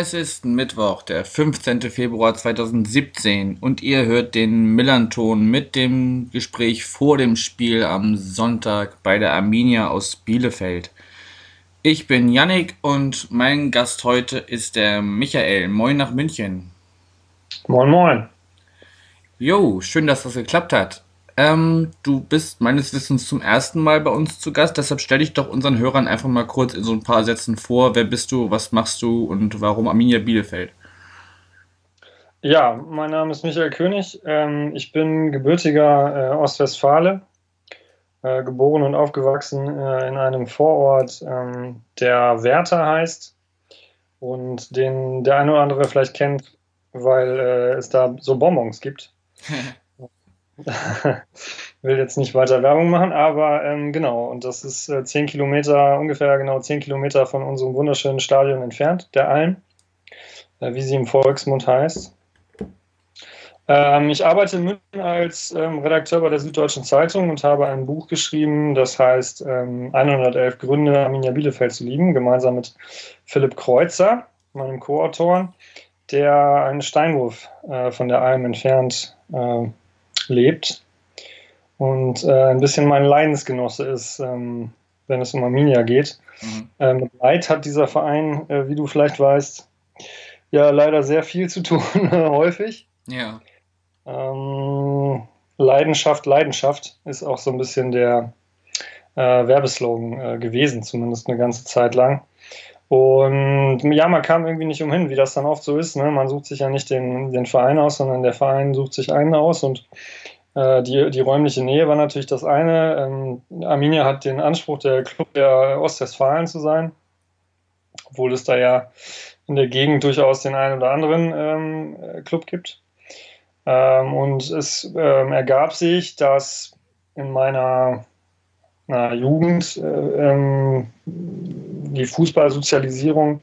es ist Mittwoch, der 15. Februar 2017 und ihr hört den Millanton mit dem Gespräch vor dem Spiel am Sonntag bei der Arminia aus Bielefeld. Ich bin Yannick und mein Gast heute ist der Michael. Moin nach München. Moin, moin. Jo, schön, dass das geklappt hat. Ähm, du bist meines Wissens zum ersten Mal bei uns zu Gast, deshalb stelle ich doch unseren Hörern einfach mal kurz in so ein paar Sätzen vor. Wer bist du, was machst du und warum Arminia Bielefeld? Ja, mein Name ist Michael König. Ähm, ich bin gebürtiger äh, Ostwestfale, äh, geboren und aufgewachsen äh, in einem Vorort, ähm, der Werther heißt und den der eine oder andere vielleicht kennt, weil es da so Bonbons gibt. will jetzt nicht weiter Werbung machen, aber ähm, genau, und das ist äh, Kilometer, ungefähr genau zehn Kilometer von unserem wunderschönen Stadion entfernt, der Alm, äh, wie sie im Volksmund heißt. Ähm, ich arbeite in München als ähm, Redakteur bei der Süddeutschen Zeitung und habe ein Buch geschrieben, das heißt ähm, 111 Gründe, Arminia Bielefeld zu lieben, gemeinsam mit Philipp Kreuzer, meinem Co-Autor, der einen Steinwurf äh, von der Alm entfernt äh, lebt und äh, ein bisschen mein Leidensgenosse ist, ähm, wenn es um Arminia geht. Mhm. Ähm, Leid hat dieser Verein, äh, wie du vielleicht weißt, ja leider sehr viel zu tun, häufig. Ja. Ähm, Leidenschaft, Leidenschaft ist auch so ein bisschen der äh, Werbeslogan äh, gewesen, zumindest eine ganze Zeit lang. Und ja, man kam irgendwie nicht umhin, wie das dann oft so ist. Ne? Man sucht sich ja nicht den, den Verein aus, sondern der Verein sucht sich einen aus. Und äh, die, die räumliche Nähe war natürlich das eine. Ähm, Arminia hat den Anspruch, der Club der Ostwestfalen zu sein, obwohl es da ja in der Gegend durchaus den einen oder anderen ähm, Club gibt. Ähm, und es ähm, ergab sich, dass in meiner na, Jugend äh, ähm, die Fußballsozialisierung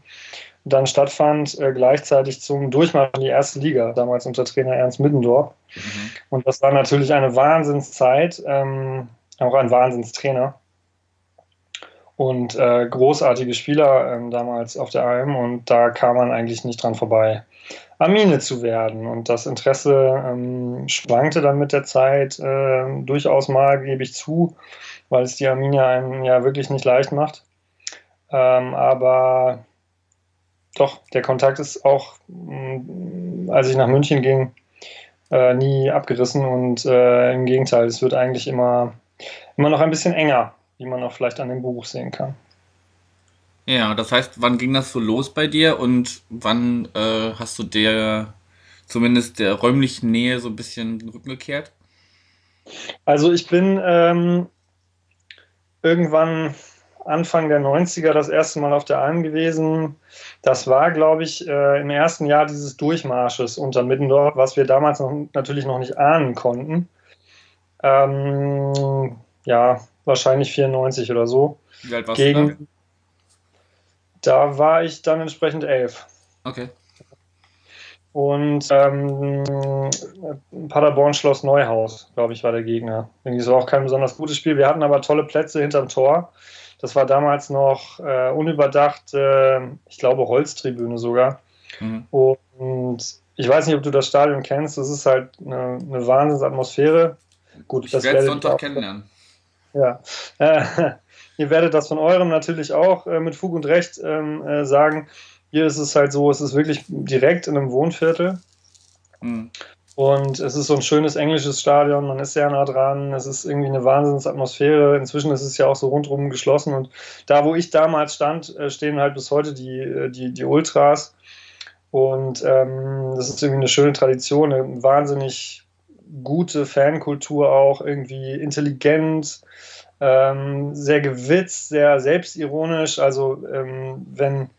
dann stattfand, äh, gleichzeitig zum Durchmarsch in die erste Liga, damals unter Trainer Ernst Middendorf. Mhm. Und das war natürlich eine Wahnsinnszeit, ähm, auch ein Wahnsinnstrainer. Und äh, großartige Spieler ähm, damals auf der Alm und da kam man eigentlich nicht dran vorbei. Amine zu werden. Und das Interesse ähm, schwankte dann mit der Zeit äh, durchaus mal, gebe ich zu, weil es die Arminia einem ja wirklich nicht leicht macht. Ähm, aber doch, der Kontakt ist auch, mh, mm, als ich nach München ging, äh, nie abgerissen und äh, im Gegenteil, es wird eigentlich immer, immer noch ein bisschen enger, wie man auch vielleicht an dem Buch sehen kann. Ja, das heißt, wann ging das so los bei dir und wann äh, hast du der zumindest der räumlichen Nähe so ein bisschen den Rücken gekehrt? Also ich bin ähm, irgendwann Anfang der 90er das erste Mal auf der Alm gewesen. Das war, glaube ich, äh, im ersten Jahr dieses Durchmarsches unter Middendorf, was wir damals noch, natürlich noch nicht ahnen konnten. Ähm, ja, wahrscheinlich 94 oder so. Wie alt warst Gegen, du da? Da war ich dann entsprechend elf. Okay. Und ähm, Paderborn Schloss Neuhaus, glaube ich, war der Gegner. Irgendwie so auch kein besonders gutes Spiel. Wir hatten aber tolle Plätze hinterm Tor. Das war damals noch äh, unüberdacht, äh, ich glaube, Holztribüne sogar. Mhm. Und ich weiß nicht, ob du das Stadion kennst. Das ist halt eine, eine Wahnsinnsatmosphäre. Gut, ich das werde Sonntag kennenlernen. Ja. Ihr werdet das von eurem natürlich auch äh, mit Fug und Recht ähm, äh, sagen. Hier ist es halt so, es ist wirklich direkt in einem Wohnviertel. Mhm. Und es ist so ein schönes englisches Stadion, man ist sehr nah dran, es ist irgendwie eine Wahnsinnsatmosphäre. Inzwischen ist es ja auch so rundherum geschlossen. Und da, wo ich damals stand, äh, stehen halt bis heute die, äh, die, die Ultras. Und ähm, das ist irgendwie eine schöne Tradition, eine wahnsinnig gute Fankultur auch, irgendwie intelligent, ähm, sehr gewitzt, sehr selbstironisch. Also ähm, wenn,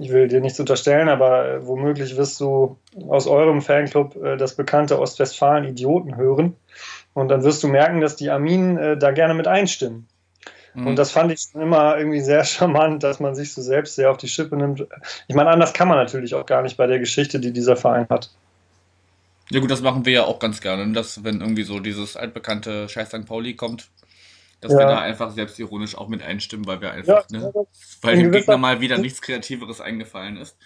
ich will dir nichts unterstellen, aber äh, womöglich wirst du aus eurem Fanclub äh, das bekannte Ostwestfalen-Idioten hören. Und dann wirst du merken, dass die Arminen äh, da gerne mit einstimmen. Mhm. Und das fand ich schon immer irgendwie sehr charmant, dass man sich so selbst sehr auf die Schippe nimmt. Ich meine, anders kann man natürlich auch gar nicht bei der Geschichte, die dieser Verein hat. Ja gut, das machen wir ja auch ganz gerne, dass wenn irgendwie so dieses altbekannte Scheiß St. Pauli kommt, dass ja. wir da einfach selbstironisch auch mit einstimmen, weil wir einfach, ja, ne, weil dem Gegner mal wieder nichts Kreativeres eingefallen ist.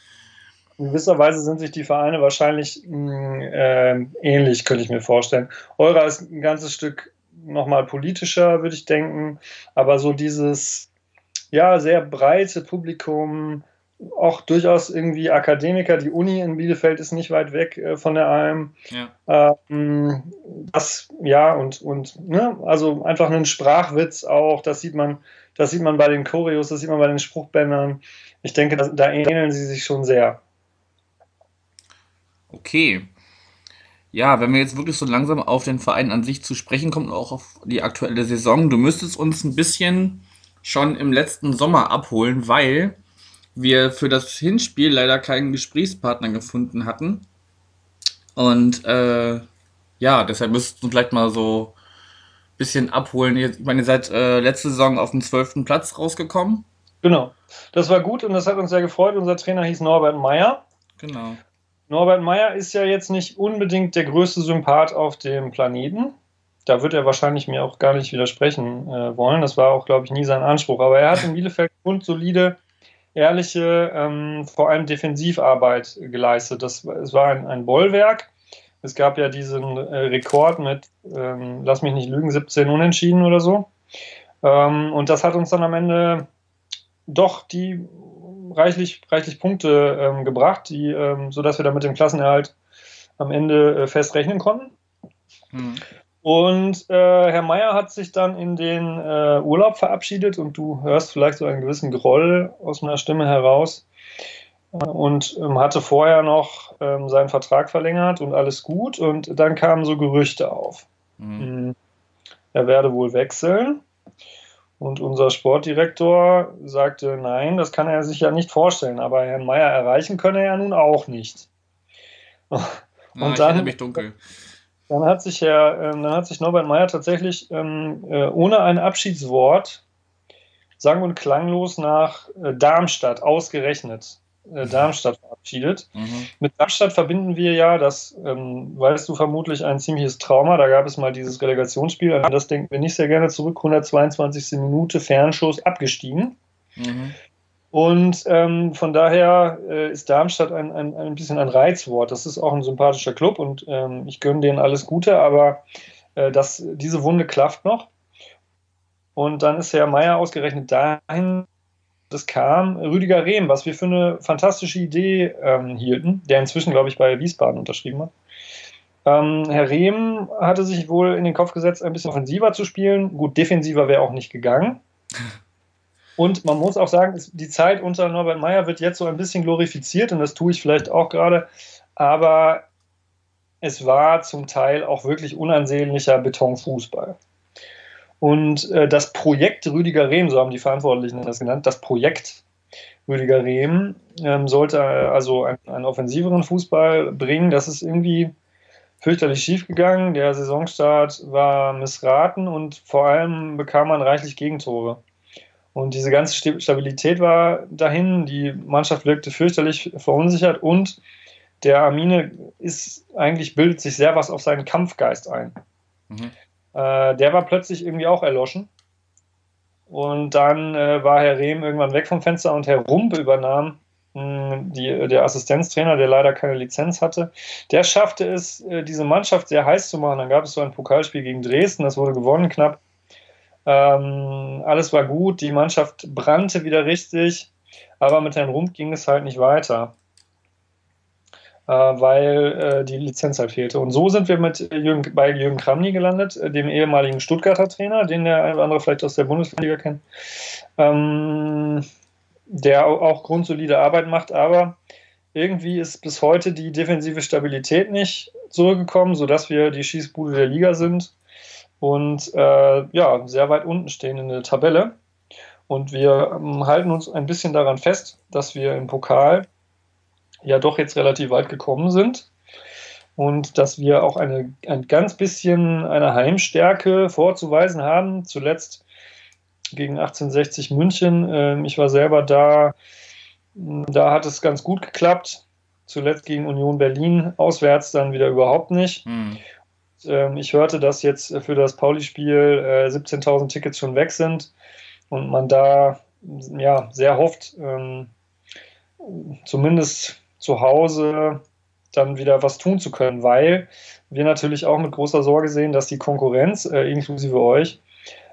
In gewisser Weise sind sich die Vereine wahrscheinlich mh, mm, äh, ähnlich, könnte ich mir vorstellen. Eurer ist ein ganzes Stück nochmal politischer, würde ich denken, aber so dieses ja sehr breite Publikum, auch durchaus irgendwie Akademiker. Die Uni in Bielefeld ist nicht weit weg äh, von der AM. Ja. Ähm, das, ja, und, und ne, also einfach einen Sprachwitz auch, das sieht man, das sieht man bei den Choreos, das sieht man bei den Spruchbändern. Ich denke, das, da ähneln sie sich schon sehr. Okay. Ja, wenn wir jetzt wirklich so langsam auf den Verein an sich zu sprechen kommen, auch auf die aktuelle Saison, du müsstest uns ein bisschen schon im letzten Sommer abholen, weil wir für das Hinspiel leider keinen Gesprächspartner gefunden hatten. Und äh, ja, deshalb müsst ihr vielleicht mal so ein bisschen abholen. Ich meine, ihr seid äh, letzte Saison auf den zwölften Platz rausgekommen. Genau. Das war gut und das hat uns sehr gefreut. Unser Trainer hieß Norbert Meyer. Genau. Norbert Meyer ist ja jetzt nicht unbedingt der größte Sympath auf dem Planeten. Da wird er wahrscheinlich mir auch gar nicht widersprechen äh, wollen. Das war auch, glaube ich, nie sein Anspruch. Aber er hat in Bielefeld grundsolide ehrliche, ähm, vor allem Defensivarbeit geleistet. Das, es war ein, ein Bollwerk. Es gab ja diesen äh, Rekord mit, ähm, lass mich nicht lügen, 17 Unentschieden oder so. Ähm, und das hat uns dann am Ende doch die reichlich, reichlich Punkte ähm, gebracht, die, ähm, sodass wir dann mit dem Klassenerhalt am Ende äh, fest rechnen konnten. Mhm. Und äh, Herr Meier hat sich dann in den äh, Urlaub verabschiedet und du hörst vielleicht so einen gewissen Groll aus meiner Stimme heraus und ähm, hatte vorher noch ähm, seinen Vertrag verlängert und alles gut und dann kamen so Gerüchte auf. Mhm. Hm, er werde wohl wechseln und unser Sportdirektor sagte, nein, das kann er sich ja nicht vorstellen, aber Herrn Meier erreichen könne er nun auch nicht. Und ah, dann, mich dunkel. Dann hat sich Herr, ähm, dann hat sich Norbert Meyer tatsächlich ähm, äh, ohne ein Abschiedswort sang- und klanglos nach äh, Darmstadt ausgerechnet. Äh, mhm. Darmstadt verabschiedet. Mhm. Mit Darmstadt verbinden wir ja, das ähm, weißt du vermutlich, ein ziemliches Trauma. Da gab es mal dieses Relegationsspiel, an das denken wir nicht sehr gerne zurück. 122. Minute, Fernschuss, abgestiegen. Mhm. Und ähm, von daher äh, ist Darmstadt ein, ein, ein bisschen ein Reizwort. Das ist auch ein sympathischer Club und ähm, ich gönne denen alles Gute, aber äh, das, diese Wunde klafft noch. Und dann ist Herr Meier ausgerechnet dahin, das kam Rüdiger Rehm, was wir für eine fantastische Idee ähm, hielten, der inzwischen, glaube ich, bei Wiesbaden unterschrieben hat. Ähm, Herr Rehm hatte sich wohl in den Kopf gesetzt, ein bisschen offensiver zu spielen. Gut, defensiver wäre auch nicht gegangen. Und man muss auch sagen, die Zeit unter Norbert Meyer wird jetzt so ein bisschen glorifiziert und das tue ich vielleicht auch gerade. Aber es war zum Teil auch wirklich unansehnlicher Betonfußball. Und äh, das Projekt Rüdiger Rehm, so haben die Verantwortlichen das genannt, das Projekt Rüdiger Rehm ähm, sollte äh, also einen, einen offensiveren Fußball bringen. Das ist irgendwie fürchterlich schiefgegangen. Der Saisonstart war missraten und vor allem bekam man reichlich Gegentore. Und diese ganze Stabilität war dahin, die Mannschaft wirkte fürchterlich verunsichert und der Armine ist eigentlich bildet sich sehr was auf seinen Kampfgeist ein. Mhm. Äh, der war plötzlich irgendwie auch erloschen. Und dann äh, war Herr Rehm irgendwann weg vom Fenster und Herr Rump übernahm hm, die, der Assistenztrainer, der leider keine Lizenz hatte. Der schaffte es, äh, diese Mannschaft sehr heiß zu machen. Dann gab es so ein Pokalspiel gegen Dresden, das wurde gewonnen knapp. Ähm, alles war gut, die Mannschaft brannte wieder richtig, aber mit Herrn Rump ging es halt nicht weiter, äh, weil äh, die Lizenz halt fehlte. Und so sind wir mit Jürgen, bei Jürgen Kramny gelandet, äh, dem ehemaligen Stuttgarter Trainer, den der eine oder andere vielleicht aus der Bundesliga kennt, ähm, der auch grundsolide Arbeit macht, aber irgendwie ist bis heute die defensive Stabilität nicht zurückgekommen, sodass wir die Schießbude der Liga sind und äh, ja, sehr weit unten stehen in der Tabelle. Und wir ähm, halten uns ein bisschen daran fest, dass wir im Pokal ja doch jetzt relativ weit gekommen sind und dass wir auch eine, ein ganz bisschen eine Heimstärke vorzuweisen haben. Zuletzt gegen 1860 München. Ähm, ich war selber da. Da hat es ganz gut geklappt. Zuletzt gegen Union Berlin, auswärts dann wieder überhaupt nicht. Mhm. Ich hörte, dass jetzt für das Pauli-Spiel 17.000 Tickets schon weg sind und man da ja, sehr hofft, ähm, zumindest zu Hause dann wieder was tun zu können, weil wir natürlich auch mit großer Sorge sehen, dass die Konkurrenz, äh, inklusive euch,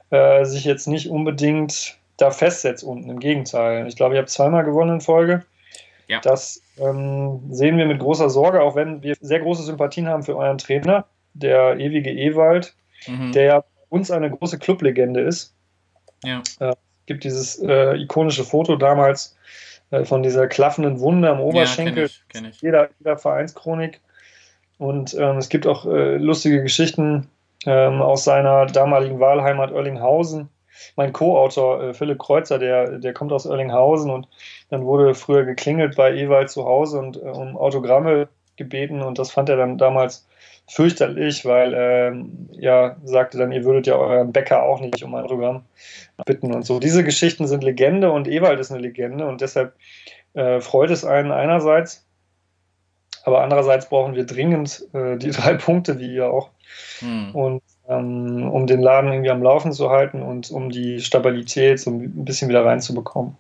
äh, sich jetzt nicht unbedingt da festsetzt unten. Im Gegenteil. Ich glaube, ihr habt zweimal gewonnen in Folge. Ja. Das ähm, sehen wir mit großer Sorge, auch wenn wir sehr große Sympathien haben für euren Trainer, der ewige Ewald, mhm. der ja uns eine große Clublegende ist. Ja. Äh, gibt dieses äh, ikonische Foto damals äh, von dieser klaffenden Wunde am Oberschenkel. Ja, kenn ich, kenn ich. Jeder, jeder Vereinschronik. Und ähm, es gibt auch äh, lustige Geschichten ähm, aus seiner damaligen Wahlheimat Oerlinghausen. Mein Co-Autor äh, Philipp Kreuzer, der, der kommt aus Oerlinghausen und dann wurde früher geklingelt bei Ewald zu Hause und äh, um Autogramme gebeten und das fand er dann damals fürchterlich, weil ähm, ja, sagte dann, ihr würdet ja euren Bäcker auch nicht um ein Autogramm bitten und so. Diese Geschichten sind Legende und Ewald ist eine Legende und deshalb äh, freut es einen einerseits, aber andererseits brauchen wir dringend äh, die drei Punkte, wie ihr auch. Hm. Und ähm, um den Laden irgendwie am Laufen zu halten und um die Stabilität so ein bisschen wieder reinzubekommen.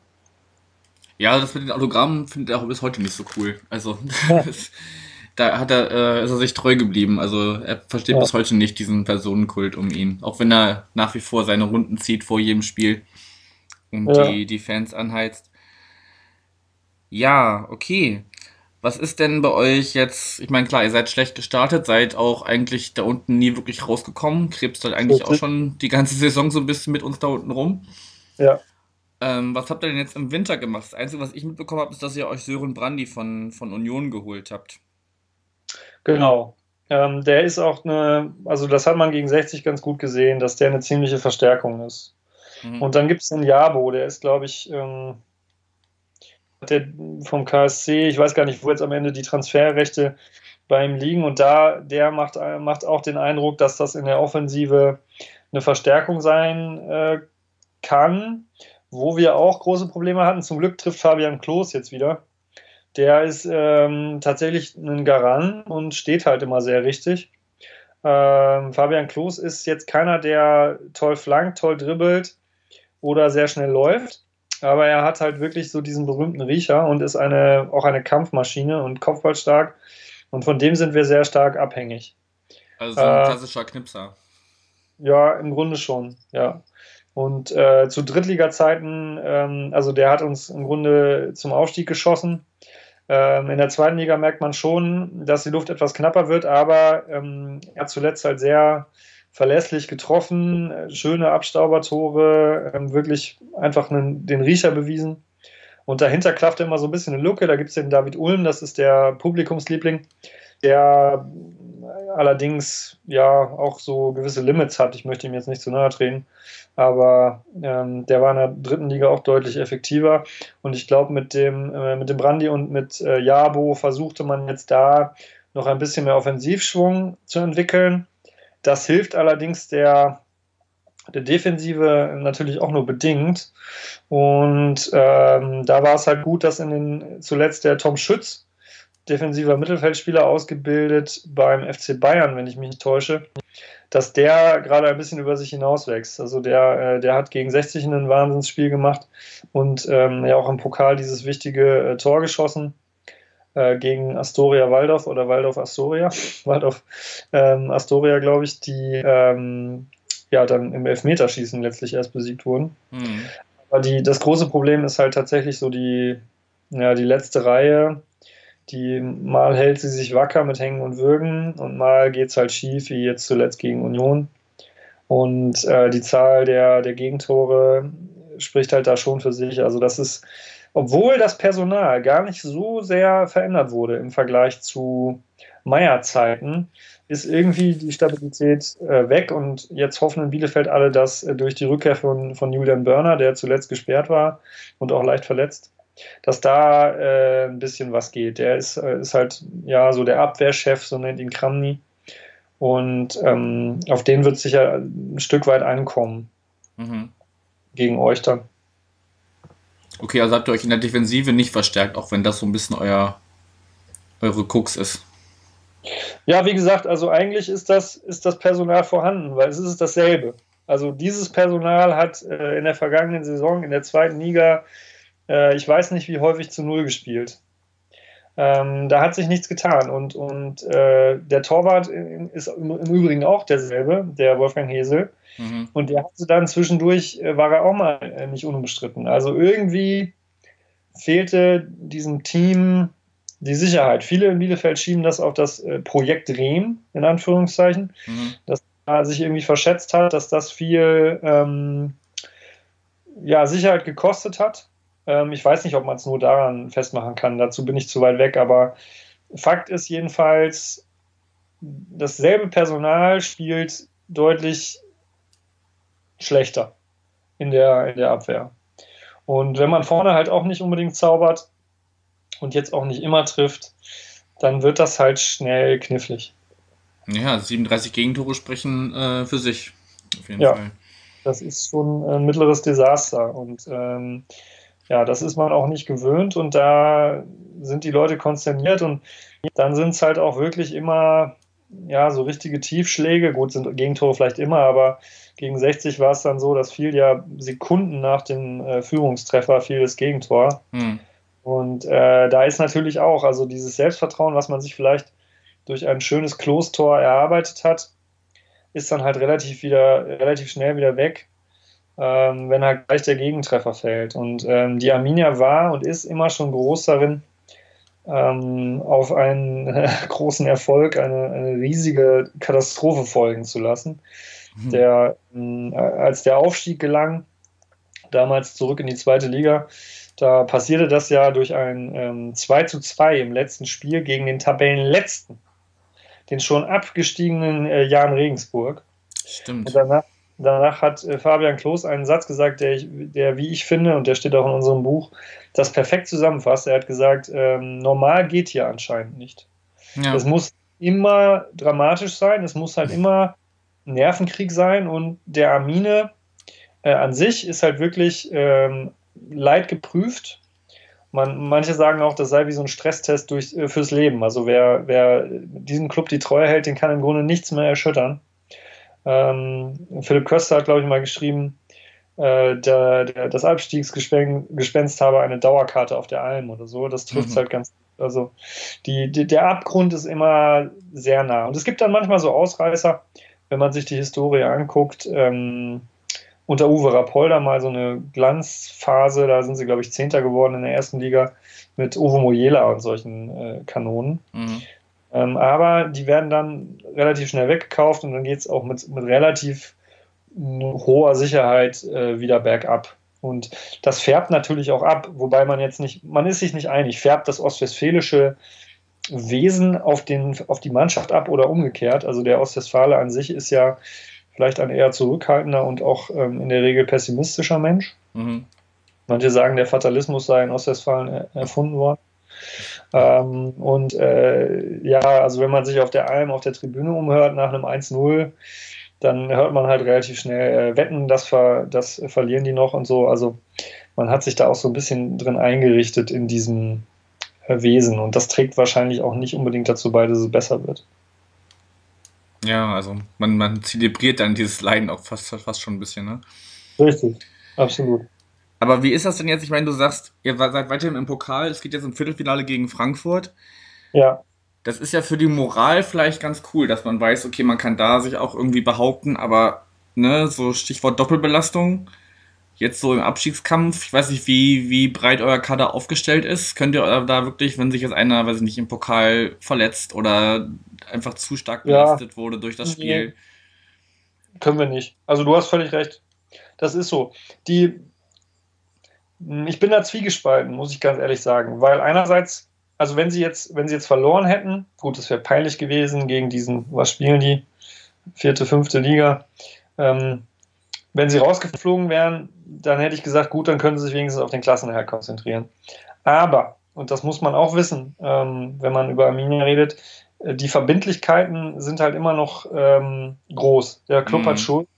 Ja, das mit den Autogrammen findet er auch bis heute nicht so cool. Also, ja. da hat er, äh, ist er sich treu geblieben. Also er versteht ja. bis heute nicht diesen Personenkult um ihn. Auch wenn er nach wie vor seine Runden zieht vor jedem Spiel und ja. die, die Fans anheizt. Ja, okay. Was ist denn bei euch jetzt? Ich meine, klar, ihr seid schlecht gestartet, seid auch eigentlich da unten nie wirklich rausgekommen. Krebst halt eigentlich auch schon die ganze Saison so ein bisschen mit uns da unten rum. Ja. Ähm, was habt ihr denn jetzt im Winter gemacht? Das Einzige, was ich mitbekommen habe, ist, dass ihr euch Sören Brandy von, von Union geholt habt. Genau. Ähm, der ist auch eine, also das hat man gegen 60 ganz gut gesehen, dass der eine ziemliche Verstärkung ist. Mhm. Und dann gibt es den Jabo, der ist, glaube ich, ähm, der vom KSC, ich weiß gar nicht, wo jetzt am Ende die Transferrechte bei ihm liegen. Und da, der macht, macht auch den Eindruck, dass das in der Offensive eine Verstärkung sein äh, kann, wo wir auch große Probleme hatten. Zum Glück trifft Fabian Klos jetzt wieder der ist ähm, tatsächlich ein Garant und steht halt immer sehr richtig. Ähm, Fabian Klos ist jetzt keiner, der toll flankt, toll dribbelt oder sehr schnell läuft. Aber er hat halt wirklich so diesen berühmten Riecher und ist eine, auch eine Kampfmaschine und kopfballstark. Und von dem sind wir sehr stark abhängig. Also so ein äh, klassischer Knipser. Ja, im Grunde schon, ja. Und äh, zu Drittliga-Zeiten, ähm, also der hat uns im Grunde zum Aufstieg geschossen. Ähm, in der zweiten Liga merkt man schon, dass die Luft etwas knapper wird, aber ähm, er hat zuletzt halt sehr verlässlich getroffen, schöne Abstaubertore, ähm, wirklich einfach einen, den Riecher bewiesen. Und dahinter klafft immer so ein bisschen eine Lücke. Da gibt es den David Ulm, das ist der Publikumsliebling, der allerdings ja auch so gewisse Limits hat. Ich möchte ihm jetzt nicht zu nahe treten, aber ähm, der war in der dritten Liga auch deutlich effektiver. Und ich glaube, mit dem, äh, mit dem Brandi und mit äh, Jabo versuchte man jetzt da noch ein bisschen mehr Offensivschwung zu entwickeln. Das hilft allerdings der, der Defensive natürlich auch nur bedingt. Und ähm, da war es halt gut, dass in den zuletzt der Tom Schütz, defensiver Mittelfeldspieler, ausgebildet beim FC Bayern, wenn ich mich nicht täusche, dass der gerade ein bisschen über sich hinauswächst. Also der, äh, der hat gegen 60 ein Wahnsinnsspiel gemacht und ähm, ja auch im Pokal dieses wichtige äh, Tor geschossen äh, gegen Astoria Waldorf oder Waldorf Astoria. Waldorf ähm, Astoria, glaube ich, die ähm, ja dann im Elfmeterschießen letztlich erst besiegt wurden. Mhm. Aber die, das große Problem ist halt tatsächlich so die, ja, die letzte Reihe die mal hält sie sich wacker mit Hängen und Würgen und mal geht es halt schief, wie jetzt zuletzt gegen Union. Und äh, die Zahl der, der Gegentore spricht halt da schon für sich. Also das ist, obwohl das Personal gar nicht so sehr verändert wurde im Vergleich zu Meier-Zeiten, ist irgendwie die Stabilität äh, weg und jetzt hoffen in Bielefeld alle, dass äh, durch die Rückkehr von, von Julian Börner, der zuletzt gesperrt war und auch leicht verletzt, dass da äh, ein bisschen was geht. Der ist, äh, ist halt ja so der Abwehrchef, so nennt ihn Kramny. Und ähm, auf den wird sicher ein Stück weit ankommen. Mhm. gegen euch dann. Okay, also habt ihr euch in der Defensive nicht verstärkt, auch wenn das so ein bisschen euer, eure Cooks ist. Ja, wie gesagt, also eigentlich ist das, ist das Personal vorhanden, weil es ist dasselbe. Also dieses Personal hat äh, in der vergangenen Saison in der zweiten Liga, äh, ich weiß nicht wie häufig zu Null gespielt. Ähm, da hat sich nichts getan. Und, und äh, der Torwart ist im, im, Übrigen auch derselbe, der Wolfgang Hesel. Mhm. Und der hatte dann zwischendurch, äh, war er auch mal äh, nicht unbestritten. Also irgendwie fehlte diesem Team die Sicherheit. Viele in Bielefeld schieben das auf das äh, Projekt Rehm, in Anführungszeichen, mhm. dass er sich irgendwie verschätzt hat, dass das viel ähm, ja, Sicherheit gekostet hat. Ähm, ich weiß nicht, ob man es nur daran festmachen kann, dazu bin ich zu weit weg, aber Fakt ist jedenfalls, dasselbe Personal spielt deutlich schlechter in der, in der Abwehr. Und wenn man vorne halt auch nicht unbedingt zaubert und jetzt auch nicht immer trifft, dann wird das halt schnell knifflig. Ja, 37 Gegentore sprechen äh, für sich. Auf jeden ja, Fall. Das ist schon ein mittleres Desaster. Und ähm, ja, das ist man auch nicht gewöhnt und da sind die Leute konsterniert und dann sind es halt auch wirklich immer, ja, so richtige Tiefschläge. Gut, sind Gegentore vielleicht immer, aber gegen 60 war es dann so, dass fiel ja Sekunden nach dem äh, Führungstreffer fiel das Gegentor. Hm. Und äh, da ist natürlich auch, also dieses Selbstvertrauen, was man sich vielleicht durch ein schönes Klostor erarbeitet hat, ist dann halt relativ wieder, relativ schnell wieder weg ähm, wenn halt gleich der Gegentreffer fällt. Und ähm, die Arminia war und ist immer schon groß darin, ähm, auf einen äh, großen Erfolg eine, eine, riesige Katastrophe folgen zu lassen. Mhm. Der, äh, als der Aufstieg gelang, damals zurück in die zweite Liga, da passierte das ja durch ein ähm, 2 zu 2 im letzten Spiel gegen den Tabellenletzten, den schon abgestiegenen äh, Jan Regensburg. Stimmt. Und danach, Danach hat äh, Fabian Klos einen Satz gesagt, der, ich, der, wie ich finde, und der steht auch in unserem Buch, das perfekt zusammenfasst. Er hat gesagt, ähm, normal geht hier anscheinend nicht. Ja. Es muss immer dramatisch sein, es muss halt immer Nervenkrieg sein und der Amine äh, an sich ist halt wirklich ähm, leidgeprüft. Man, manche sagen auch, das sei wie so ein Stresstest durch, äh, fürs Leben. Also wer, wer diesem Club die Treue hält, den kann im Grunde nichts mehr erschüttern. Ähm, Philipp Köster hat, glaube ich, mal geschrieben, äh, der, der, das Abstiegsgespenst habe eine Dauerkarte auf der Alm oder so. Das trifft es mhm. halt ganz. Also die, die, der Abgrund ist immer sehr nah. Und es gibt dann manchmal so Ausreißer, wenn man sich die Historie anguckt. Ähm, unter Uwe Rapolda mal so eine Glanzphase, da sind sie, glaube ich, Zehnter geworden in der ersten Liga mit Uwe Mojela und solchen äh, Kanonen. Mhm. Ähm, aber die werden dann relativ schnell weggekauft und dann geht es auch mit, mit relativ hoher Sicherheit äh, wieder bergab. Und das färbt natürlich auch ab, wobei man jetzt nicht, man ist sich nicht einig, färbt das ostwestfälische Wesen auf, den, auf die Mannschaft ab oder umgekehrt. Also der Ostwestfale an sich ist ja vielleicht ein eher zurückhaltender und auch ähm, in der Regel pessimistischer Mensch. Mhm. Manche sagen, der Fatalismus sei in Ostwestfalen erfunden worden. Ähm, und äh, ja, also wenn man sich auf der Alm, auf der Tribüne umhört nach einem 1-0, dann hört man halt relativ schnell äh, Wetten, das, ver, das verlieren die noch und so. Also man hat sich da auch so ein bisschen drin eingerichtet in diesem äh, Wesen und das trägt wahrscheinlich auch nicht unbedingt dazu bei, dass es besser wird. Ja, also man, man zelebriert dann dieses Leiden auch fast, fast schon ein bisschen, ne? Richtig, absolut. Aber wie ist das denn jetzt? Ich meine, du sagst, ihr seid weiterhin im Pokal, es geht jetzt im Viertelfinale gegen Frankfurt. Ja. Das ist ja für die Moral vielleicht ganz cool, dass man weiß, okay, man kann da sich auch irgendwie behaupten, aber ne, so Stichwort Doppelbelastung, jetzt so im Abstiegskampf, ich weiß nicht, wie, wie breit euer Kader aufgestellt ist. Könnt ihr da wirklich, wenn sich jetzt einer, weiß ich nicht, im Pokal verletzt oder einfach zu stark belastet ja. wurde durch das Spiel? Nee. Können wir nicht. Also du hast völlig recht. Das ist so. Die, ich bin da zwiegespalten, muss ich ganz ehrlich sagen, weil einerseits, also wenn sie jetzt, wenn sie jetzt verloren hätten, gut, das wäre peinlich gewesen gegen diesen, was spielen die, vierte, fünfte Liga. Ähm, wenn sie rausgeflogen wären, dann hätte ich gesagt, gut, dann können sie sich wenigstens auf den Klassenerhalt konzentrieren. Aber, und das muss man auch wissen, ähm, wenn man über Arminia redet, äh, die Verbindlichkeiten sind halt immer noch ähm, groß. Der Club mhm. hat Schuld Äh,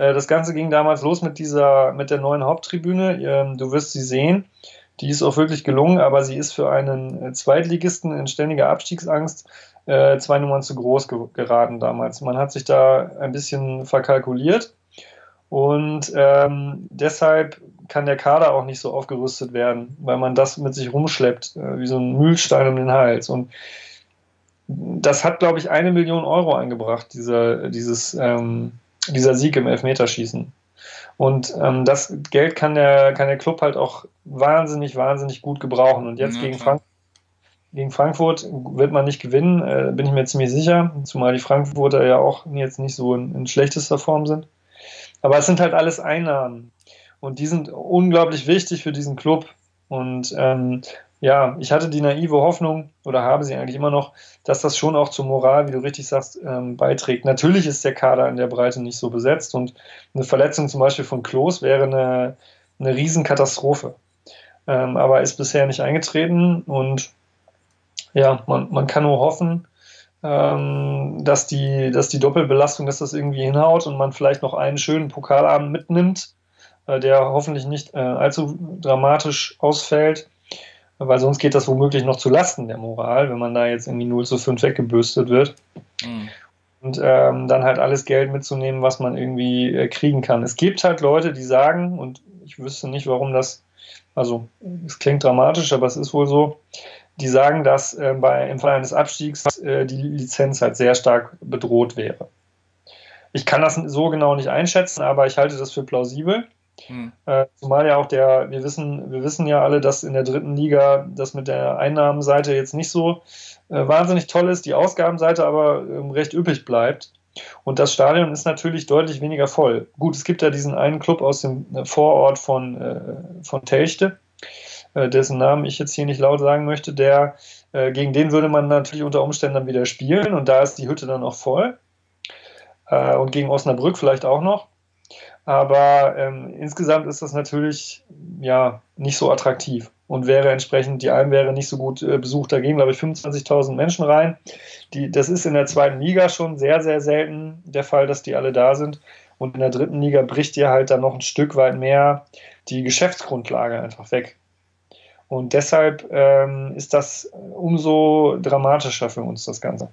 das Ganze ging damals los mit dieser, mit der neuen Haupttribüne. Ähm, du wirst sie sehen. Die ist auch wirklich gelungen, aber sie ist für einen äh, Zweitligisten in ständiger Abstiegsangst äh, zwei Nummern zu groß geraten damals. Man hat sich da ein bisschen verkalkuliert und ähm, deshalb kann der Kader auch nicht so aufgerüstet werden, weil man das mit sich rumschleppt, äh, wie so ein Mühlstein um den Hals. Und das hat, glaube ich, eine Million Euro eingebracht, dieser, dieses, ähm, dieser Sieg im Elfmeterschießen. Und ähm, das Geld kann der, kann der Club halt auch wahnsinnig, wahnsinnig gut gebrauchen. Und jetzt ja, gegen, Frank gegen, Frankfurt wird man nicht gewinnen, äh, bin ich mir ziemlich sicher. Zumal die Frankfurter ja auch jetzt nicht so in, in schlechtester Form sind. Aber es sind halt alles Einnahmen. Und die sind unglaublich wichtig für diesen Club. Und ähm, ja, ich hatte die naive Hoffnung oder habe sie eigentlich immer noch, dass das schon auch zur Moral, wie du richtig sagst, ähm, beiträgt. Natürlich ist der Kader in der Breite nicht so besetzt und eine Verletzung zum Beispiel von Klos wäre eine, eine Riesenkatastrophe. Ähm, aber ist bisher nicht eingetreten und ja, man, man kann nur hoffen, ähm, dass, die, dass die Doppelbelastung, dass das irgendwie hinhaut und man vielleicht noch einen schönen Pokalabend mitnimmt, äh, der hoffentlich nicht äh, allzu dramatisch ausfällt weil sonst geht das womöglich noch zu Lasten der Moral, wenn man da jetzt irgendwie 0 zu 5 weggebürstet wird. Mhm. Und ähm, dann halt alles Geld mitzunehmen, was man irgendwie äh, kriegen kann. Es gibt halt Leute, die sagen, und ich wüsste nicht, warum das, also es klingt dramatisch, aber es ist wohl so, die sagen, dass äh, bei, im Fall eines Abstiegs äh, die Lizenz halt sehr stark bedroht wäre. Ich kann das so genau nicht einschätzen, aber ich halte das für plausibel. Hm. Äh, zumal ja auch der, wir wissen, wir wissen ja alle, dass in der dritten Liga das mit der Einnahmenseite jetzt nicht so äh, wahnsinnig toll ist, die Ausgabenseite aber ähm, recht üppig bleibt. Und das Stadion ist natürlich deutlich weniger voll. Gut, es gibt ja diesen einen Club aus dem äh, Vorort von, äh, von Telchte, äh, dessen Namen ich jetzt hier nicht laut sagen möchte, der, äh, gegen den würde man natürlich unter Umständen dann wieder spielen und da ist die Hütte dann auch voll. und gegen Osnabrück vielleicht auch noch. Aber ähm, insgesamt ist das natürlich ja nicht so attraktiv und wäre entsprechend, die Alm wäre nicht so gut äh, besucht. Da gehen, glaube ich, 25.000 Menschen rein. Die, das ist in der zweiten Liga schon sehr, sehr selten der Fall, dass die alle da sind. Und in der dritten Liga bricht dir halt dann noch ein Stück weit mehr die Geschäftsgrundlage einfach weg. Und deshalb ähm, ist das umso dramatischer für uns, das Ganze.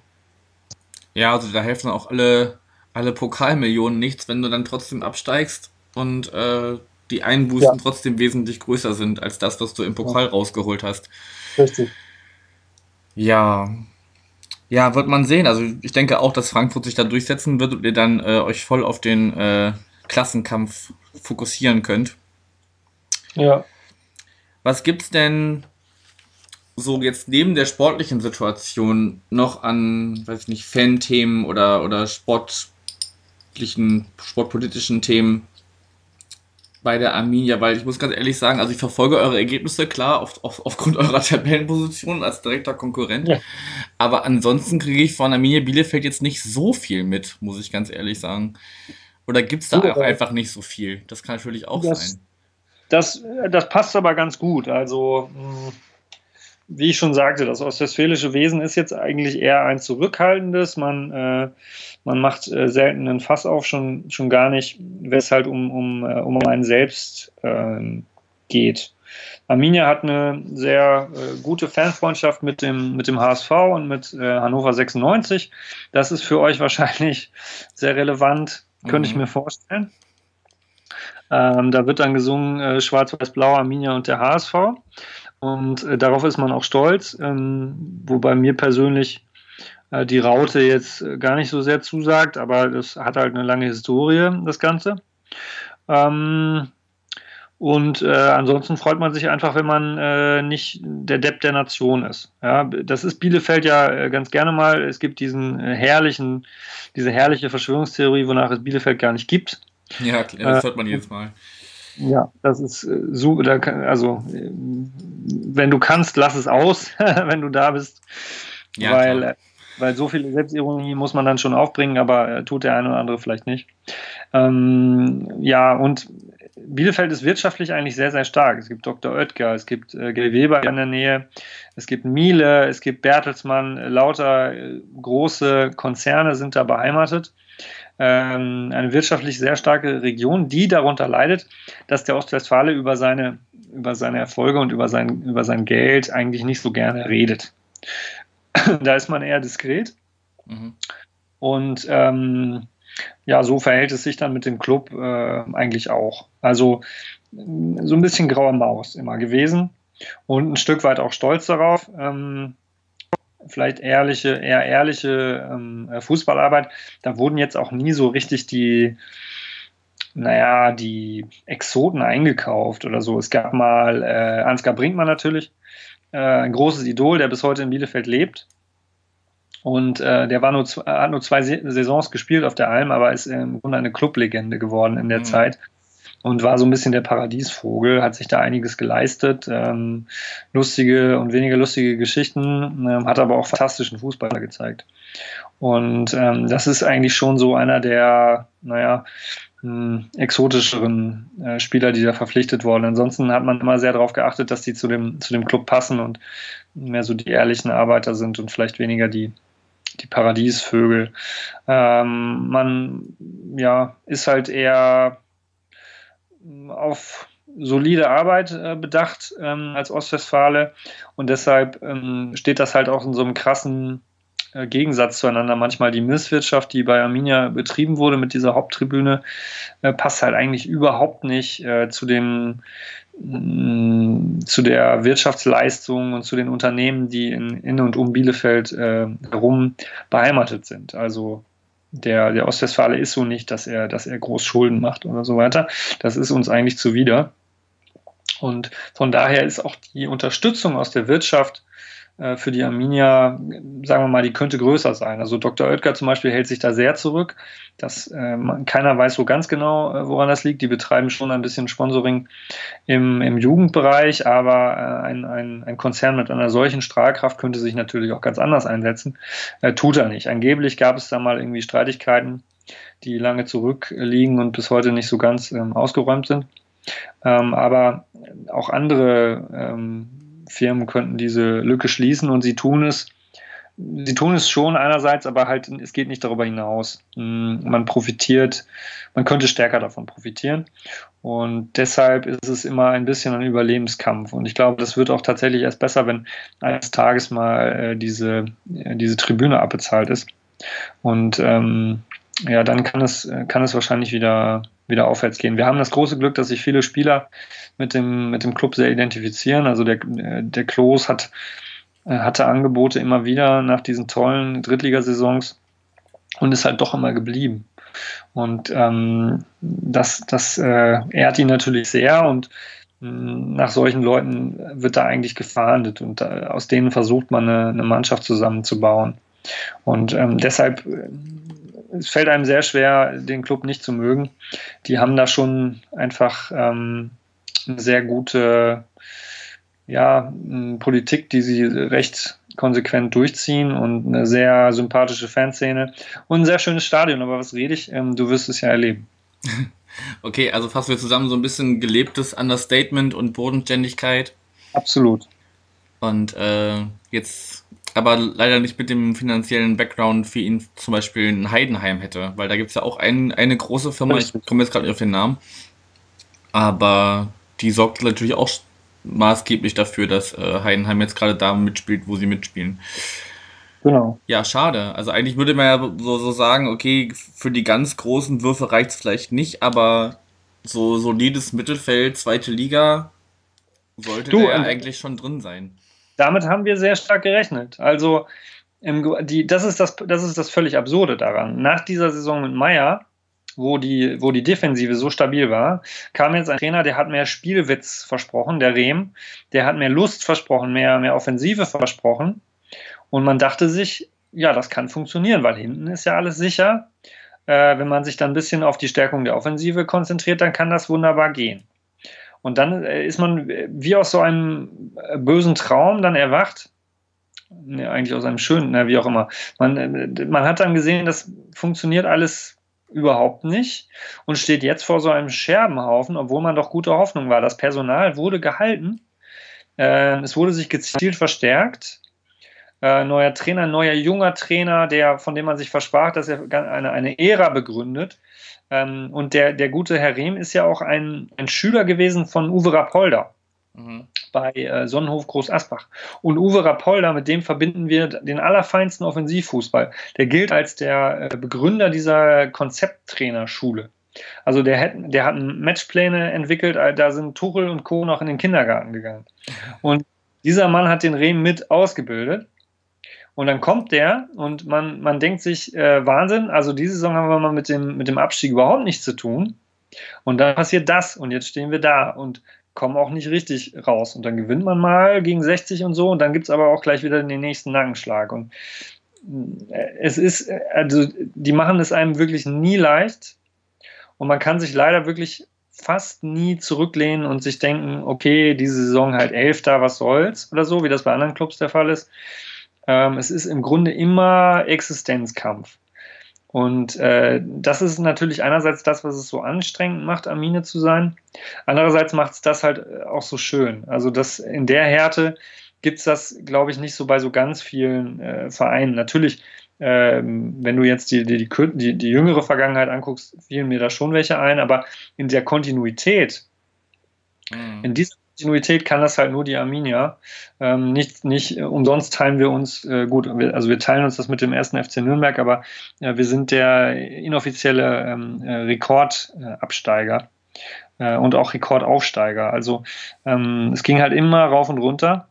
Ja, also da helfen auch alle alle Pokalmillionen nichts, wenn du dann trotzdem absteigst und äh, die Einbußen ja. trotzdem wesentlich größer sind als das, was du im Pokal ja. rausgeholt hast. Richtig. Ja. Ja, wird man sehen. Also ich denke auch, dass Frankfurt sich da durchsetzen wird und ihr dann äh, euch voll auf den äh, Klassenkampf fokussieren könnt. Ja. Was gibt's denn so jetzt neben der sportlichen Situation noch an, weiß ich nicht, Fan-Themen oder, oder Sport, sportlichen, sportpolitischen Themen bei der Arminia, weil ich muss ganz ehrlich sagen, also ich verfolge eure Ergebnisse, klar, auf, auf, aufgrund eurer Tabellenposition als direkter Konkurrent. Ja. Aber ansonsten kriege ich von Arminia Bielefeld jetzt nicht so viel mit, muss ich ganz ehrlich sagen. Oder gibt es da auch einfach nicht so viel? Das kann natürlich auch das, sein. Das, das passt aber ganz gut. Also, hm, wie ich schon sagte, das ostwestfälische Wesen ist jetzt eigentlich eher ein zurückhaltendes. Man, äh, man macht äh, selten einen Fass auf, schon, schon gar nicht, wenn es halt um, um, äh, um einen selbst äh, geht. Arminia hat eine sehr äh, gute Fanfreundschaft mit dem, mit dem HSV und mit äh, Hannover 96. Das ist für euch wahrscheinlich sehr relevant, könnte mhm. ich mir vorstellen. Ähm, da wird dann gesungen äh, Schwarz-Weiß-Blau, Arminia und der HSV. Und äh, darauf ist man auch stolz, ähm, wobei mir persönlich die Raute jetzt äh, gar nicht so sehr zusagt, aber das hat halt eine lange Historie, das Ganze. Ähm, und äh, ansonsten freut man sich einfach, wenn man äh, nicht der Depp der Nation ist. Ja, das ist Bielefeld ja äh, ganz gerne mal. Es gibt diesen äh, herrlichen, diese herrliche Verschwörungstheorie, wonach es Bielefeld gar nicht gibt. Ja, das hört man jedes Mal. Ja, das ist äh, so, also wenn du kannst, lass es aus, wenn du da bist. Ja, weil, klar. Weil so viel Selbstironie muss man dann schon aufbringen, aber äh, tut der eine oder andere vielleicht nicht. Ähm, ja, und Bielefeld ist wirtschaftlich eigentlich sehr, sehr stark. Es gibt Dr. Oetker, es gibt äh, Gary Weber in der Nähe, es gibt Miele, es gibt Bertelsmann, lauter äh, große Konzerne sind da beheimatet. Ähm, eine wirtschaftlich sehr starke Region, die darunter leidet, dass der Ostwestfale über seine, über seine Erfolge und über sein, über sein Geld eigentlich nicht so gerne redet. da ist man eher diskret. Mhm. Und ähm, ja, so verhält es sich dann mit dem Club äh, eigentlich auch. Also so ein bisschen graue Maus immer gewesen und ein Stück weit auch stolz darauf. Ähm, vielleicht ehrliche, eher ehrliche ähm, Fußballarbeit. Da wurden jetzt auch nie so richtig die, naja, die Exoten eingekauft oder so. Es gab mal äh, Ansgar Brinkmann natürlich, äh, ein großes Idol, der bis heute in Bielefeld lebt. Und äh, der war nur, hat nur zwei Saisons gespielt auf der Alm, aber ist im Grunde eine Clublegende geworden in der mhm. Zeit und war so ein bisschen der Paradiesvogel, hat sich da einiges geleistet, ähm, lustige und weniger lustige Geschichten, ähm, hat aber auch fantastischen Fußballer gezeigt. Und ähm, das ist eigentlich schon so einer der, naja, mh, hm, exotischeren äh, Spieler, die da verpflichtet wurden. Ansonsten hat man immer sehr darauf geachtet, dass die zu dem, zu dem Club passen und mehr so die ehrlichen Arbeiter sind und vielleicht weniger die, die Paradiesvögel. Ähm, man ja, ist halt eher auf solide Arbeit äh, bedacht ähm, als Ostwestfale und deshalb ähm, steht das halt auch in so einem krassen Gegensatz zueinander. Manchmal die Misswirtschaft, die bei Arminia betrieben wurde mit dieser Haupttribüne, äh, passt halt eigentlich überhaupt nicht äh, zu dem mm, zu der Wirtschaftsleistung und zu den Unternehmen, die in, in und um Bielefeld äh, herum beheimatet sind. Also der, der Ostwestfale ist so nicht, dass er, dass er groß Schulden macht oder so weiter. Das ist uns eigentlich zuwider. Und von daher ist auch die Unterstützung aus der Wirtschaft äh, für die Arminia, sagen wir mal, die könnte größer sein. Also Dr. Oetker zum Beispiel hält sich da sehr zurück. Das, äh, keiner weiß so ganz genau, äh, woran das liegt. Die betreiben schon ein bisschen Sponsoring im, im Jugendbereich, aber äh, ein, ein, ein Konzern mit einer solchen Strahlkraft könnte sich natürlich auch ganz anders einsetzen. Äh, tut er nicht. Angeblich gab es da mal irgendwie Streitigkeiten, die lange zurückliegen und bis heute nicht so ganz ähm, ausgeräumt sind. Ähm, aber auch andere ähm, Firmen könnten diese Lücke schließen und sie tun es. Sie tun es schon einerseits, aber halt, es geht nicht darüber hinaus. Hm, man profitiert, man könnte stärker davon profitieren. Und deshalb ist es immer ein bisschen ein Überlebenskampf. Und ich glaube, das wird auch tatsächlich erst besser, wenn eines Tages mal äh, diese, äh, diese Tribüne abbezahlt ist. Und ähm, ja, dann kann es, kann es wahrscheinlich wieder, wieder aufwärts gehen. Wir haben das große Glück, dass sich viele Spieler mit dem, mit dem Club sehr identifizieren. Also der, der Klos hat, äh, hatte Angebote immer wieder nach diesen tollen Drittligasaisons und ist halt doch immer geblieben. Und ähm, das, das äh, ehrt ihn natürlich sehr und mh, hm, nach solchen Leuten wird da eigentlich gefahndet und äh, aus denen versucht man eine, eine Mannschaft zusammenzubauen. Und ähm, deshalb äh, es fällt einem sehr schwer, den Club nicht zu mögen. Die haben da schon einfach ähm, eine sehr gute ja, Politik, die sie recht konsequent durchziehen und eine sehr sympathische Fanszene und ein sehr schönes Stadion. Aber was rede ich? Ähm, du wirst es ja erleben. Okay, also fassen wir zusammen so ein bisschen gelebtes Understatement und Bodenständigkeit. Absolut. Und äh, jetzt aber leider nicht mit dem finanziellen Background für ihn zum Beispiel ein Heidenheim hätte, weil da gibt es ja auch ein, eine große Firma, ich komme jetzt gerade nicht auf den Namen, aber die sorgt natürlich auch maßgeblich dafür, dass äh, Heidenheim jetzt gerade da mitspielt, wo sie mitspielen. Genau. Ja, schade. Also eigentlich würde man ja so, so sagen, okay, für die ganz großen Würfe reicht es vielleicht nicht, aber so solides Mittelfeld, zweite Liga, sollte du, ja eigentlich schon drin sein. Damit haben wir sehr stark gerechnet. Also im, die, das, ist das, das ist das völlig Absurde daran. Nach dieser Saison mit Meier wo die, wo die Defensive so stabil war, kam jetzt ein Trainer, der hat mehr Spielwitz versprochen, der Rehm, der hat mehr Lust versprochen, mehr, mehr Offensive versprochen. Und man dachte sich, ja, das kann funktionieren, weil hinten ist ja alles sicher. Äh, wenn man sich dann ein bisschen auf die Stärkung der Offensive konzentriert, dann kann das wunderbar gehen. Und dann äh, ist man wie aus so einem äh, bösen Traum dann erwacht. Ne, eigentlich aus einem schönen, na, wie auch immer. Man, äh, man hat dann gesehen, das funktioniert alles überhaupt nicht und steht jetzt vor so einem Scherbenhaufen, obwohl man doch gute Hoffnung war. Das Personal wurde gehalten, äh, es wurde sich gezielt verstärkt. Äh, neuer Trainer, neuer junger Trainer, der, von dem man sich versprach, dass er eine, eine Ära begründet. Ähm, und der, der gute Herr Rehm ist ja auch ein, ein Schüler gewesen von Uwe Rapolda mhm. bei äh, Sonnenhof Groß Asbach. Und Uwe Rapolda, mit dem verbinden wir den allerfeinsten Offensivfußball. Der gilt als der äh, Begründer dieser Konzepttrainerschule. Also der hat, der hat Matchpläne entwickelt, äh, da sind Tuchel und Co. noch in den Kindergarten gegangen. Und dieser Mann hat den Rehm mit ausgebildet. Und dann kommt der und man, man denkt sich, äh, Wahnsinn, also diese Saison haben wir mal mit dem, mit dem Abstieg überhaupt nichts zu tun. Und dann passiert das und jetzt stehen wir da und kommen auch nicht richtig raus. Und dann gewinnt man mal gegen 60 und so und dann gibt es aber auch gleich wieder den nächsten Nackenschlag. Und äh, es ist, also die machen es einem wirklich nie leicht und man kann sich leider wirklich fast nie zurücklehnen und sich denken, okay, diese Saison halt Elfter, was soll's oder so, wie das bei anderen Clubs der Fall ist. Ähm, es ist im Grunde immer Existenzkampf. Und äh, das ist natürlich einerseits das, was es so anstrengend macht, Amine zu sein. Andererseits macht es das halt äh, auch so schön. Also das in der Härte gibt es das, glaube ich, nicht so bei so ganz vielen äh, Vereinen. Natürlich, ähm, wenn du jetzt die, die, die, die, jüngere Vergangenheit anguckst, fielen mir da schon welche ein, aber in der Kontinuität, mhm. in dieser Kontinuität kann das halt nur die Arminia. Ähm, nicht, nicht äh, umsonst teilen wir uns, äh, gut, also wir teilen uns das mit dem ersten FC Nürnberg, aber äh, wir sind der inoffizielle ähm, äh, Rekordabsteiger äh, und auch Rekordaufsteiger. Also ähm, es ging halt immer rauf und runter.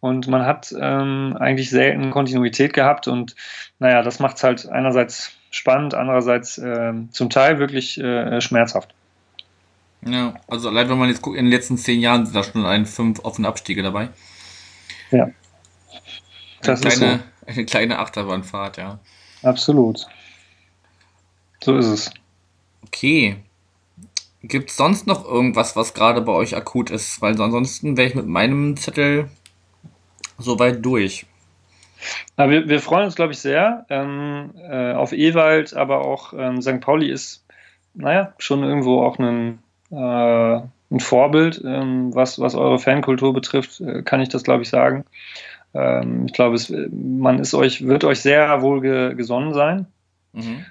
Und man hat ähm, eigentlich selten Kontinuität gehabt und naja, das macht es halt einerseits spannend, andererseits äh, zum Teil wirklich äh, schmerzhaft. Ja, also allein wenn man jetzt guckt, in den letzten zehn Jahren sind da schon ein fünf offene Abstiege dabei. Ja. Das eine kleine, so. eine kleine Achterbahnfahrt, ja. Absolut. So ist es. Okay. Gibt es sonst noch irgendwas, was gerade bei euch akut ist? Weil ansonsten wäre ich mit meinem Zettel soweit durch. Ja, wir, wir, freuen uns, glaube ich, sehr ähm, äh, auf Ewald, aber auch ähm, St. Pauli ist, naja, schon irgendwo auch ein, ein Vorbild, ähm, was, was eure Fankultur betrifft, äh, kann ich das, glaube ich, sagen. Ähm, ich glaube, man ist euch, wird euch sehr wohl ge, gesonnen sein. Mhm.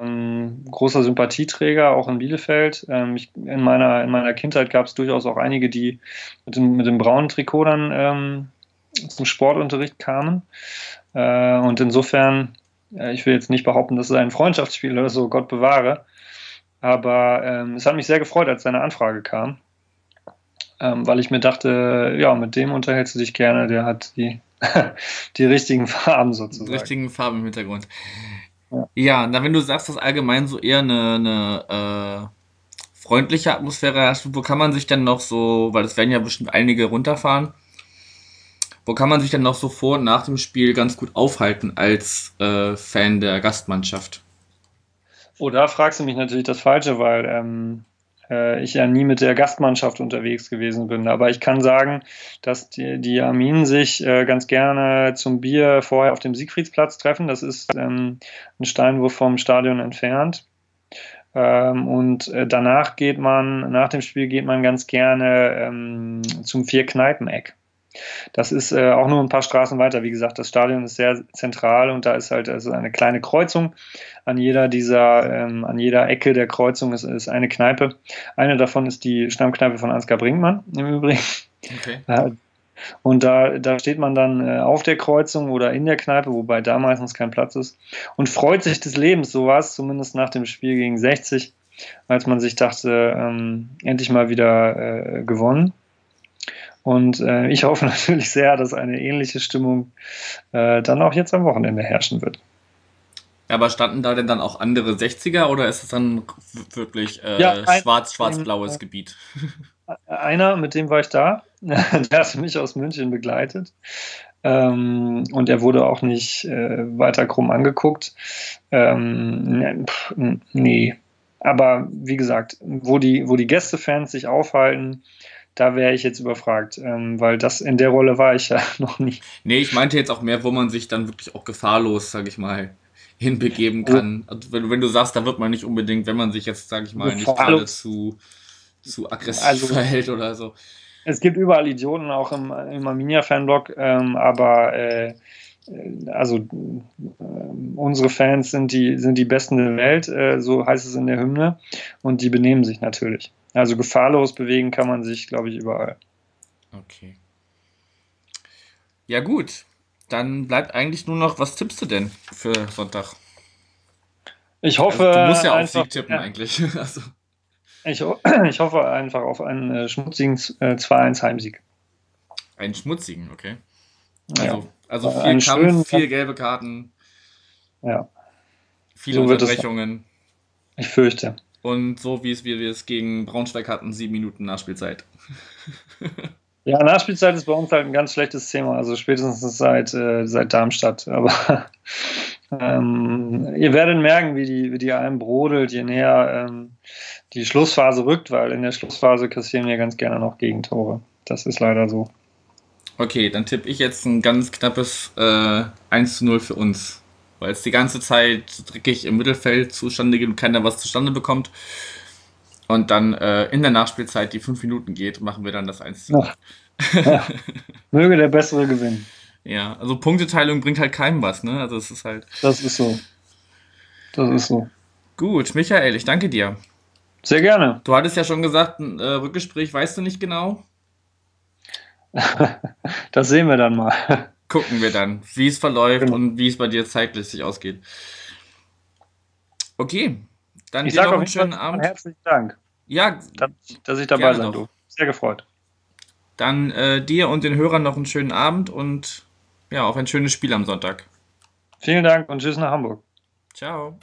Ähm, großer Sympathieträger, auch in Bielefeld. Ich, in, meiner, in meiner Kindheit gab es durchaus auch einige, die mit dem, mit dem braunen Trikot dann ähm, zum Sportunterricht kamen. Äh, und insofern, äh, ich will jetzt nicht behaupten, dass es ein Freundschaftsspiel oder so, Gott bewahre, aber ähm, es hat mich sehr gefreut, als deine Anfrage kam, ähm, weil ich mir dachte, ja, mit dem unterhältst du dich gerne, der hat die, die richtigen Farben sozusagen. Die richtigen Farben im Hintergrund. Ja, ja na, wenn du sagst, dass allgemein so eher eine, eine äh, freundliche Atmosphäre herrscht, wo kann man sich denn noch so, weil es werden ja bestimmt einige runterfahren, wo kann man sich denn noch so vor und nach dem Spiel ganz gut aufhalten als äh, Fan der Gastmannschaft? Oh, da fragst du mich natürlich das Falsche, weil ähm, äh, ich ja nie mit der Gastmannschaft unterwegs gewesen bin. Aber ich kann sagen, dass die, die Arminen sich äh, ganz gerne zum Bier vorher auf dem Siegfriedsplatz treffen. Das ist ähm, ein Steinwurf vom Stadion entfernt. Ähm, und äh, danach geht man, nach dem Spiel geht man ganz gerne ähm, zum Vier-Kneipen-Eck. Das ist äh, auch nur ein paar Straßen weiter. Wie gesagt, das Stadion ist sehr zentral und da ist halt also eine kleine Kreuzung. An jeder dieser, ähm, an jeder Ecke der Kreuzung ist, ist eine Kneipe. Eine davon ist die Stammkneipe von Ansgar Brinkmann im Übrigen. Okay. Und da, da steht man dann äh, auf der Kreuzung oder in der Kneipe, wobei da meistens kein Platz ist, und freut sich des Lebens. So war es zumindest nach dem Spiel gegen 60, als man sich dachte, ähm, endlich mal wieder äh, gewonnen. Und äh, ich hoffe natürlich sehr, dass eine ähnliche Stimmung äh, dann auch jetzt am Wochenende herrschen wird. Aber standen da denn dann auch andere 60er oder ist es dann wirklich äh, ja, schwarz-schwarz-blaues äh, Gebiet? Einer, mit dem war ich da, der hat mich aus München begleitet. Ähm, und er wurde auch nicht äh, weiter krumm angeguckt. Ähm, pff, nee. Aber wie gesagt, wo die, wo die Gästefans sich aufhalten, da wäre ich jetzt überfragt, ähm, weil das in der Rolle war ich ja noch nicht. Nee, ich meinte jetzt auch mehr, wo man sich dann wirklich auch gefahrlos, sag ich mal, hinbegeben kann. Also wenn, wenn, du sagst, da wird man nicht unbedingt, wenn man sich jetzt, sage ich mal, nicht gerade zu, zu aggressiv also, verhält oder so. Es gibt überall Idioten, auch im, im Arminia-Fanblog, ähm, aber äh, also äh, unsere Fans sind die, sind die Besten der Welt, äh, so heißt es in der Hymne, und die benehmen sich natürlich. Also gefahrlos bewegen kann man sich, glaube ich, überall. Okay. Ja, gut. Dann bleibt eigentlich nur noch, was tippst du denn für Sonntag? Ich hoffe. Also, du musst ja auch Sieg tippen, ja. eigentlich. Also. Ich, ich, hoffe einfach auf einen äh, schmutzigen äh, 2-1 Heimsieg. Einen schmutzigen, okay. Also, also viel Kampf, schönen, viel gelbe Karten. Ja. Viele so Unterbrechungen. Ich fürchte. Und so wie es wir es gegen Braunschweig hatten, sieben Minuten Nachspielzeit. Ja, Nachspielzeit ist bei uns halt ein ganz schlechtes Thema, also spätestens seit, äh, seit Darmstadt. Aber ähm, ihr werdet merken, wie die, wie die einem brodelt, je näher ähm, die Schlussphase rückt, weil in der Schlussphase kassieren wir ganz gerne noch Gegentore. Das ist leider so. Okay, dann tippe ich jetzt ein ganz knappes äh, 1 zu 0 für uns. Weil es die ganze Zeit dreckig im Mittelfeld zustande geht und keiner was zustande bekommt und dann äh, in der Nachspielzeit die fünf Minuten geht, machen wir dann das 1 zu ja. Möge der Bessere gewinnen. Ja, also Punkteteilung bringt halt keinem was, ne? Also es ist halt. Das ist so. Das ist so. Gut, Michael, ich danke dir. Sehr gerne. Du hattest ja schon gesagt, ein äh, Rückgespräch weißt du nicht genau. das sehen wir dann mal. Gucken wir dann, wie es verläuft genau. und wie es bei dir zeitlich sich ausgeht. Okay, dann ich sage noch einen schönen Abend. Herzlichen Dank. Ja, dass ich dabei sein durfte. Sehr gefreut. Dann äh, dir und den Hörern noch einen schönen Abend und ja, auf ein schönes Spiel am Sonntag. Vielen Dank und tschüss nach Hamburg. Ciao.